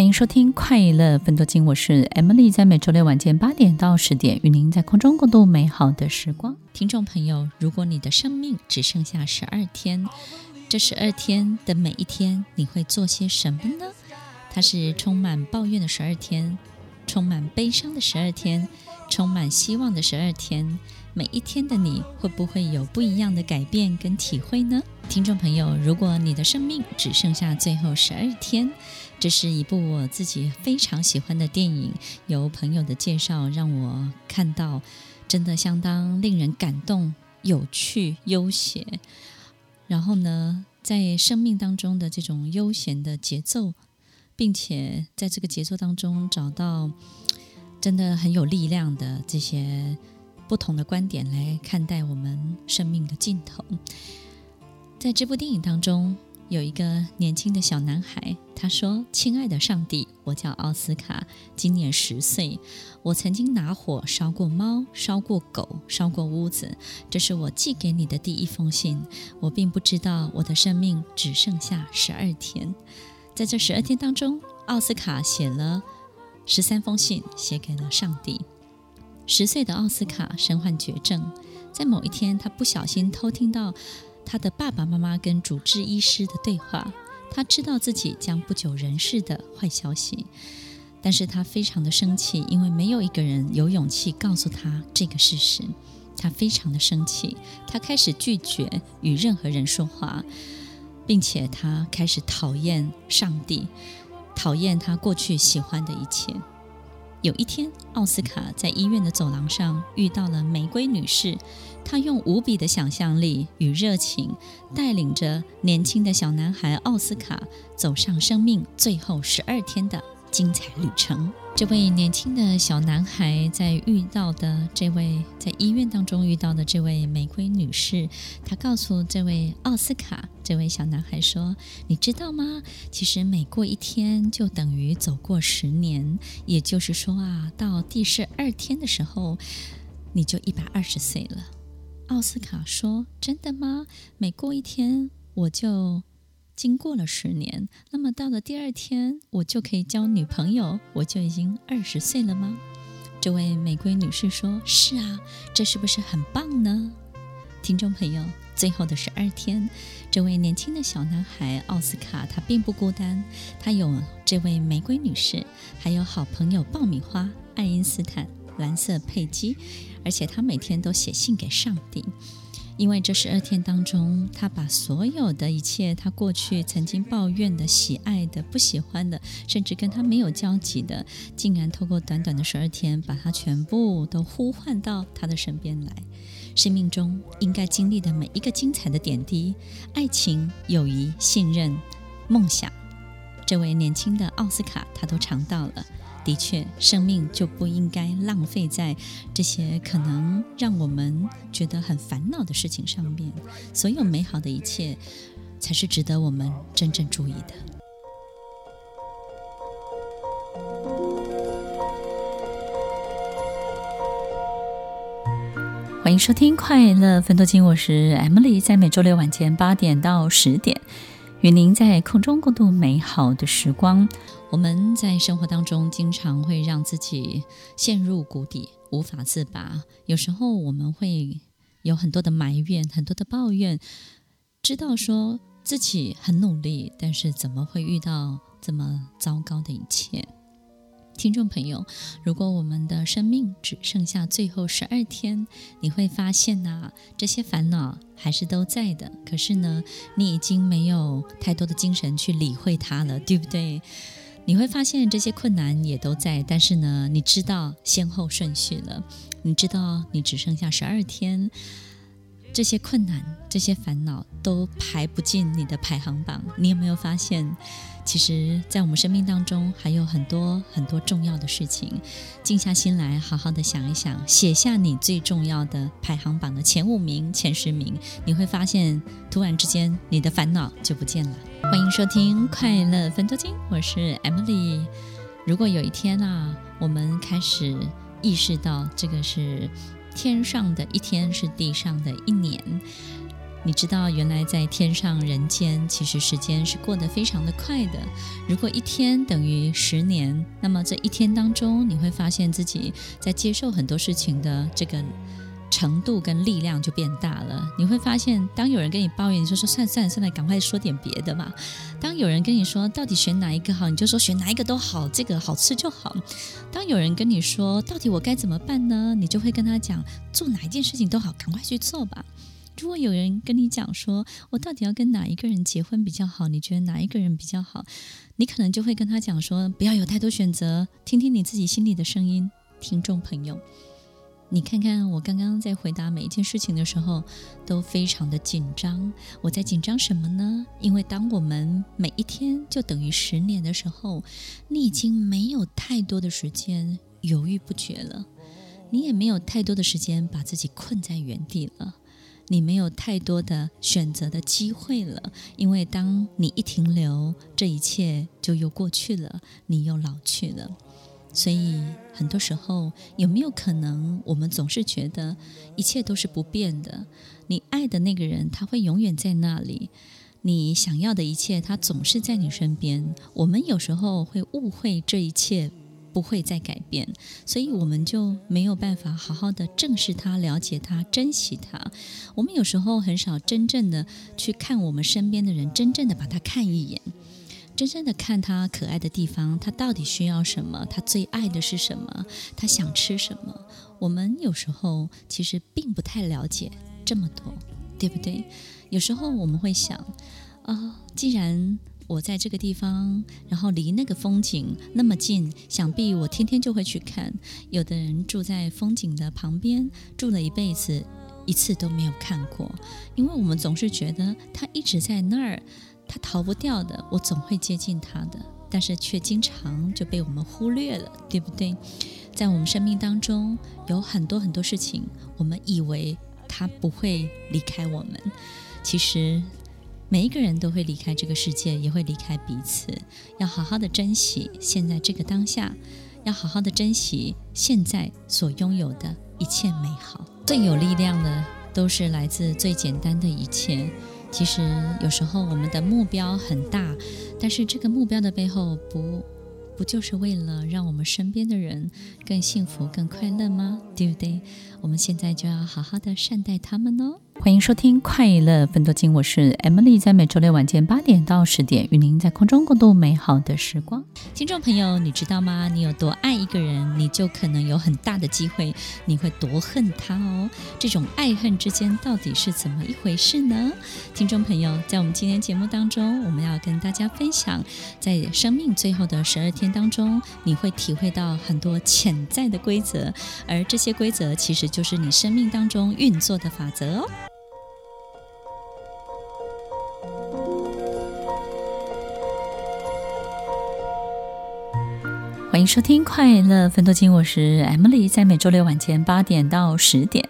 欢迎收听快乐分多金，我是 Emily，在每周六晚间八点到十点，与您在空中共度美好的时光。听众朋友，如果你的生命只剩下十二天，这十二天的每一天，你会做些什么呢？它是充满抱怨的十二天，充满悲伤的十二天，充满希望的十二天。每一天的你会不会有不一样的改变跟体会呢？听众朋友，如果你的生命只剩下最后十二天，这是一部我自己非常喜欢的电影，由朋友的介绍让我看到，真的相当令人感动、有趣、悠闲。然后呢，在生命当中的这种悠闲的节奏，并且在这个节奏当中找到真的很有力量的这些。不同的观点来看待我们生命的尽头。在这部电影当中，有一个年轻的小男孩，他说：“亲爱的上帝，我叫奥斯卡，今年十岁。我曾经拿火烧过猫，烧过狗，烧过屋子。这是我寄给你的第一封信。我并不知道我的生命只剩下十二天。在这十二天当中，奥斯卡写了十三封信，写给了上帝。”十岁的奥斯卡身患绝症，在某一天，他不小心偷听到他的爸爸妈妈跟主治医师的对话。他知道自己将不久人世的坏消息，但是他非常的生气，因为没有一个人有勇气告诉他这个事实。他非常的生气，他开始拒绝与任何人说话，并且他开始讨厌上帝，讨厌他过去喜欢的一切。有一天，奥斯卡在医院的走廊上遇到了玫瑰女士。她用无比的想象力与热情，带领着年轻的小男孩奥斯卡走上生命最后十二天的精彩旅程。这位年轻的小男孩在遇到的这位在医院当中遇到的这位玫瑰女士，她告诉这位奥斯卡，这位小男孩说：“你知道吗？其实每过一天就等于走过十年。也就是说啊，到第十二天的时候，你就一百二十岁了。”奥斯卡说：“真的吗？每过一天我就……”经过了十年，那么到了第二天，我就可以交女朋友，我就已经二十岁了吗？这位玫瑰女士说：“是啊，这是不是很棒呢？”听众朋友，最后的十二天，这位年轻的小男孩奥斯卡，他并不孤单，他有这位玫瑰女士，还有好朋友爆米花、爱因斯坦、蓝色佩姬，而且他每天都写信给上帝。因为这十二天当中，他把所有的一切，他过去曾经抱怨的、喜爱的、不喜欢的，甚至跟他没有交集的，竟然透过短短的十二天，把他全部都呼唤到他的身边来。生命中应该经历的每一个精彩的点滴，爱情、友谊、信任、梦想，这位年轻的奥斯卡，他都尝到了。的确，生命就不应该浪费在这些可能让我们觉得很烦恼的事情上面。所有美好的一切，才是值得我们真正注意的。欢迎收听《快乐分多金》，我是 Emily，在每周六晚间八点到十点，与您在空中共度美好的时光。我们在生活当中经常会让自己陷入谷底，无法自拔。有时候我们会有很多的埋怨，很多的抱怨，知道说自己很努力，但是怎么会遇到这么糟糕的一切？听众朋友，如果我们的生命只剩下最后十二天，你会发现呐，这些烦恼还是都在的。可是呢，你已经没有太多的精神去理会它了，对不对？你会发现这些困难也都在，但是呢，你知道先后顺序了，你知道你只剩下十二天，这些困难、这些烦恼都排不进你的排行榜。你有没有发现，其实，在我们生命当中还有很多很多重要的事情。静下心来，好好的想一想，写下你最重要的排行榜的前五名、前十名，你会发现，突然之间，你的烦恼就不见了。欢迎收听《快乐分多金》，我是 Emily。如果有一天啊，我们开始意识到这个是。天上的一天是地上的一年，你知道，原来在天上人间，其实时间是过得非常的快的。如果一天等于十年，那么这一天当中，你会发现自己在接受很多事情的这个。程度跟力量就变大了。你会发现，当有人跟你抱怨，你就说算了算了算了，赶快说点别的嘛。当有人跟你说到底选哪一个好，你就说选哪一个都好，这个好吃就好。当有人跟你说到底我该怎么办呢？你就会跟他讲，做哪一件事情都好，赶快去做吧。如果有人跟你讲说，我到底要跟哪一个人结婚比较好？你觉得哪一个人比较好？你可能就会跟他讲说，不要有太多选择，听听你自己心里的声音，听众朋友。你看看我刚刚在回答每一件事情的时候，都非常的紧张。我在紧张什么呢？因为当我们每一天就等于十年的时候，你已经没有太多的时间犹豫不决了，你也没有太多的时间把自己困在原地了，你没有太多的选择的机会了。因为当你一停留，这一切就又过去了，你又老去了。所以，很多时候，有没有可能，我们总是觉得一切都是不变的？你爱的那个人，他会永远在那里；你想要的一切，他总是在你身边。我们有时候会误会这一切不会再改变，所以我们就没有办法好好的正视他、了解他、珍惜他。我们有时候很少真正的去看我们身边的人，真正的把他看一眼。真正的看他可爱的地方，他到底需要什么？他最爱的是什么？他想吃什么？我们有时候其实并不太了解这么多，对不对？有时候我们会想，啊、哦，既然我在这个地方，然后离那个风景那么近，想必我天天就会去看。有的人住在风景的旁边，住了一辈子，一次都没有看过，因为我们总是觉得他一直在那儿。他逃不掉的，我总会接近他的，但是却经常就被我们忽略了，对不对？在我们生命当中，有很多很多事情，我们以为他不会离开我们，其实每一个人都会离开这个世界，也会离开彼此。要好好的珍惜现在这个当下，要好好的珍惜现在所拥有的一切美好。最有力量的，都是来自最简单的一切。其实有时候我们的目标很大，但是这个目标的背后不不就是为了让我们身边的人更幸福、更快乐吗？对不对？我们现在就要好好的善待他们哦。欢迎收听《快乐分多金》，我是 Emily，在每周六晚间八点到十点，与您在空中共度美好的时光。听众朋友，你知道吗？你有多爱一个人，你就可能有很大的机会，你会多恨他哦。这种爱恨之间到底是怎么一回事呢？听众朋友，在我们今天节目当中，我们要跟大家分享，在生命最后的十二天当中，你会体会到很多潜在的规则，而这些规则其实就是你生命当中运作的法则哦。欢迎收听《快乐分多金》，我是 Emily，在每周六晚间八点到十点，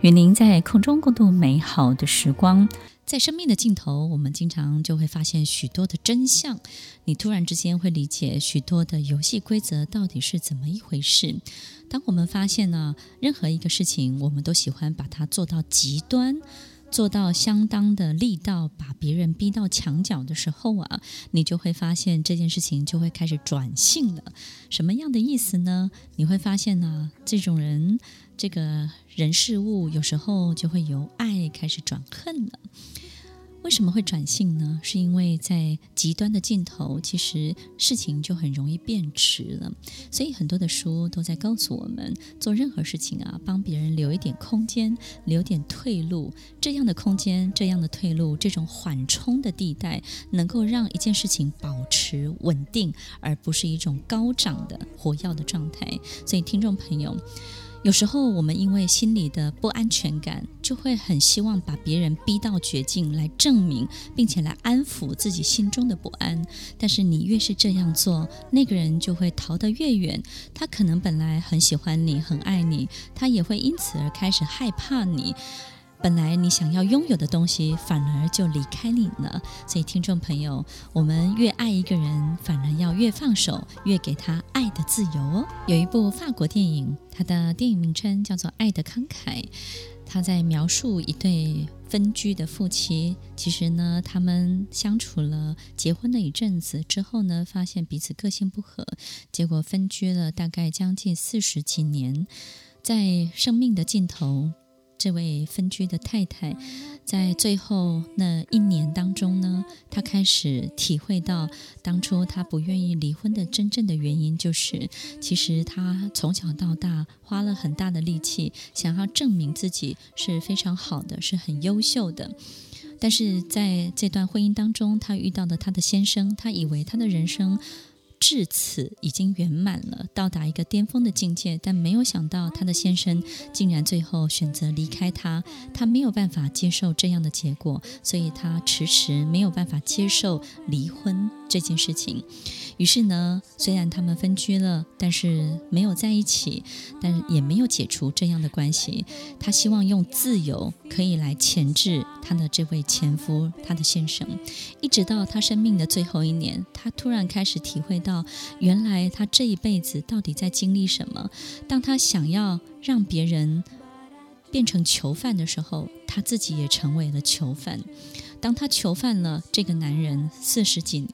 与您在空中共度美好的时光。在生命的尽头，我们经常就会发现许多的真相，你突然之间会理解许多的游戏规则到底是怎么一回事。当我们发现呢，任何一个事情，我们都喜欢把它做到极端。做到相当的力道，把别人逼到墙角的时候啊，你就会发现这件事情就会开始转性了。什么样的意思呢？你会发现呢，这种人，这个人事物有时候就会由爱开始转恨了。为什么会转性呢？是因为在极端的尽头，其实事情就很容易变质了。所以很多的书都在告诉我们，做任何事情啊，帮别人留一点空间，留点退路。这样的空间，这样的退路，这种缓冲的地带，能够让一件事情保持稳定，而不是一种高涨的火药的状态。所以听众朋友。有时候我们因为心里的不安全感，就会很希望把别人逼到绝境来证明，并且来安抚自己心中的不安。但是你越是这样做，那个人就会逃得越远。他可能本来很喜欢你，很爱你，他也会因此而开始害怕你。本来你想要拥有的东西，反而就离开你了。所以，听众朋友，我们越爱一个人，反而要越放手，越给他爱的自由哦。有一部法国电影，它的电影名称叫做《爱的慷慨》，它在描述一对分居的夫妻。其实呢，他们相处了、结婚了一阵子之后呢，发现彼此个性不合，结果分居了大概将近四十几年，在生命的尽头。这位分居的太太，在最后那一年当中呢，她开始体会到，当初她不愿意离婚的真正的原因，就是其实她从小到大花了很大的力气，想要证明自己是非常好的，是很优秀的。但是在这段婚姻当中，她遇到了她的先生，她以为她的人生。至此已经圆满了，到达一个巅峰的境界，但没有想到她的先生竟然最后选择离开她，她没有办法接受这样的结果，所以她迟迟没有办法接受离婚这件事情。于是呢，虽然他们分居了，但是没有在一起，但也没有解除这样的关系。她希望用自由可以来钳制她的这位前夫，她的先生，一直到她生命的最后一年，她突然开始体会到。原来他这一辈子到底在经历什么？当他想要让别人变成囚犯的时候，他自己也成为了囚犯。当他囚犯了这个男人四十几年，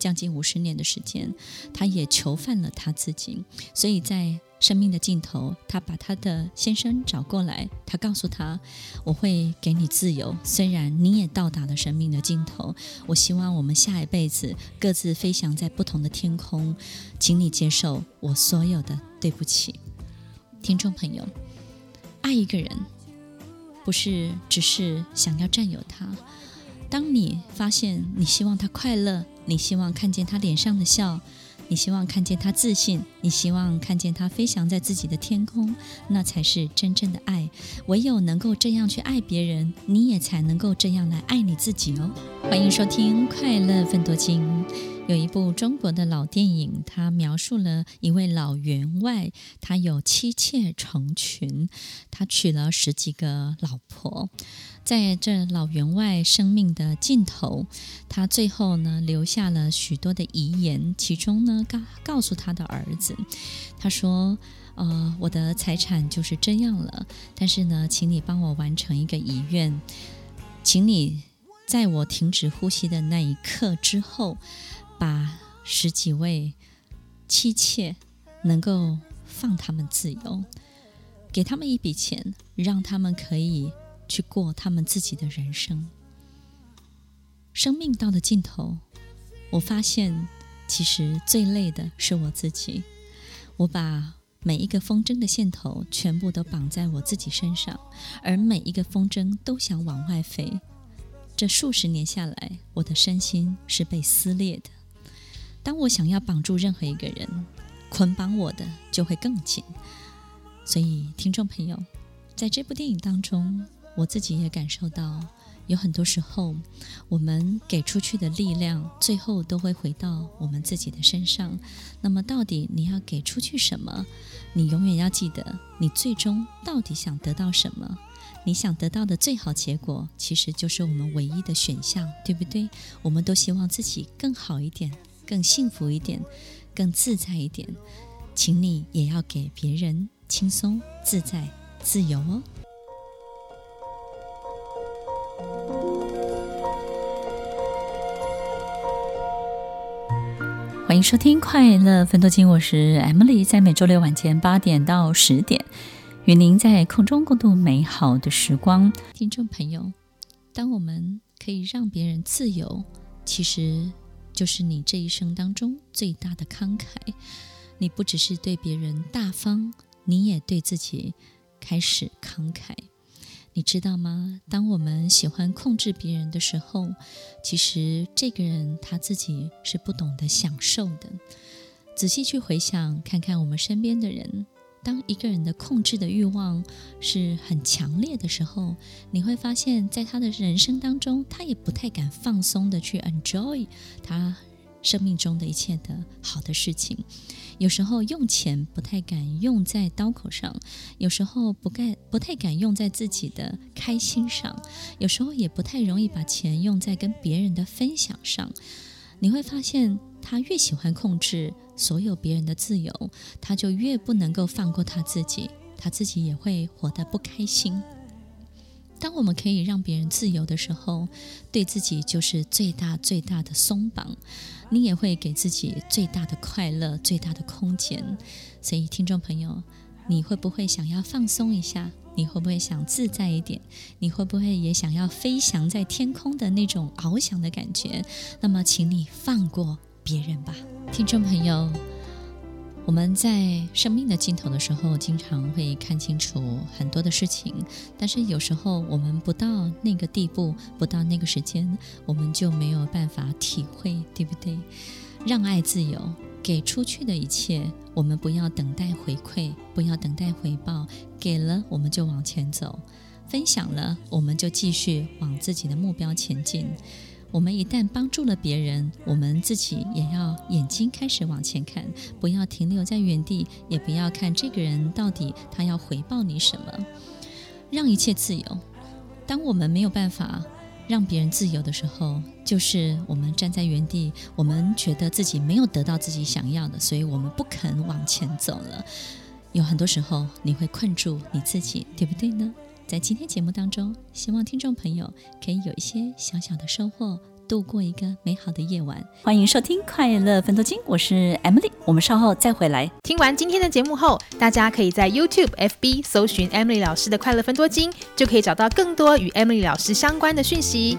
将近五十年的时间，他也囚犯了他自己。所以在生命的尽头，他把他的先生找过来，他告诉他：“我会给你自由，虽然你也到达了生命的尽头。我希望我们下一辈子各自飞翔在不同的天空，请你接受我所有的对不起。”听众朋友，爱一个人不是只是想要占有他。当你发现你希望他快乐，你希望看见他脸上的笑。你希望看见他自信，你希望看见他飞翔在自己的天空，那才是真正的爱。唯有能够这样去爱别人，你也才能够这样来爱你自己哦。欢迎收听《快乐分多金》。有一部中国的老电影，它描述了一位老员外，他有妻妾成群，他娶了十几个老婆。在这老员外生命的尽头，他最后呢留下了许多的遗言，其中呢告告诉他的儿子，他说：“呃，我的财产就是这样了，但是呢，请你帮我完成一个遗愿，请你在我停止呼吸的那一刻之后，把十几位妻妾能够放他们自由，给他们一笔钱，让他们可以。”去过他们自己的人生。生命到了尽头，我发现其实最累的是我自己。我把每一个风筝的线头全部都绑在我自己身上，而每一个风筝都想往外飞。这数十年下来，我的身心是被撕裂的。当我想要绑住任何一个人，捆绑我的就会更紧。所以，听众朋友，在这部电影当中。我自己也感受到，有很多时候，我们给出去的力量，最后都会回到我们自己的身上。那么，到底你要给出去什么？你永远要记得，你最终到底想得到什么？你想得到的最好结果，其实就是我们唯一的选项，对不对？我们都希望自己更好一点，更幸福一点，更自在一点。请你也要给别人轻松、自在、自由哦。欢迎收听《快乐分多金》，我是 Emily，在每周六晚间八点到十点，与您在空中共度美好的时光。听众朋友，当我们可以让别人自由，其实就是你这一生当中最大的慷慨。你不只是对别人大方，你也对自己开始慷慨。你知道吗？当我们喜欢控制别人的时候，其实这个人他自己是不懂得享受的。仔细去回想，看看我们身边的人，当一个人的控制的欲望是很强烈的时候，你会发现在他的人生当中，他也不太敢放松的去 enjoy 他生命中的一切的好的事情。有时候用钱不太敢用在刀口上，有时候不敢不太敢用在自己的开心上，有时候也不太容易把钱用在跟别人的分享上。你会发现，他越喜欢控制所有别人的自由，他就越不能够放过他自己，他自己也会活得不开心。当我们可以让别人自由的时候，对自己就是最大最大的松绑，你也会给自己最大的快乐、最大的空间。所以，听众朋友，你会不会想要放松一下？你会不会想自在一点？你会不会也想要飞翔在天空的那种翱翔的感觉？那么，请你放过别人吧，听众朋友。我们在生命的尽头的时候，经常会看清楚很多的事情，但是有时候我们不到那个地步，不到那个时间，我们就没有办法体会，对不对？让爱自由。给出去的一切，我们不要等待回馈，不要等待回报，给了我们就往前走，分享了我们就继续往自己的目标前进。我们一旦帮助了别人，我们自己也要眼睛开始往前看，不要停留在原地，也不要看这个人到底他要回报你什么，让一切自由。当我们没有办法。让别人自由的时候，就是我们站在原地，我们觉得自己没有得到自己想要的，所以我们不肯往前走了。有很多时候，你会困住你自己，对不对呢？在今天节目当中，希望听众朋友可以有一些小小的收获。度过一个美好的夜晚，欢迎收听《快乐分多金》，我是 Emily，我们稍后再回来。听完今天的节目后，大家可以在 YouTube、FB 搜寻 Emily 老师的《快乐分多金》，就可以找到更多与 Emily 老师相关的讯息。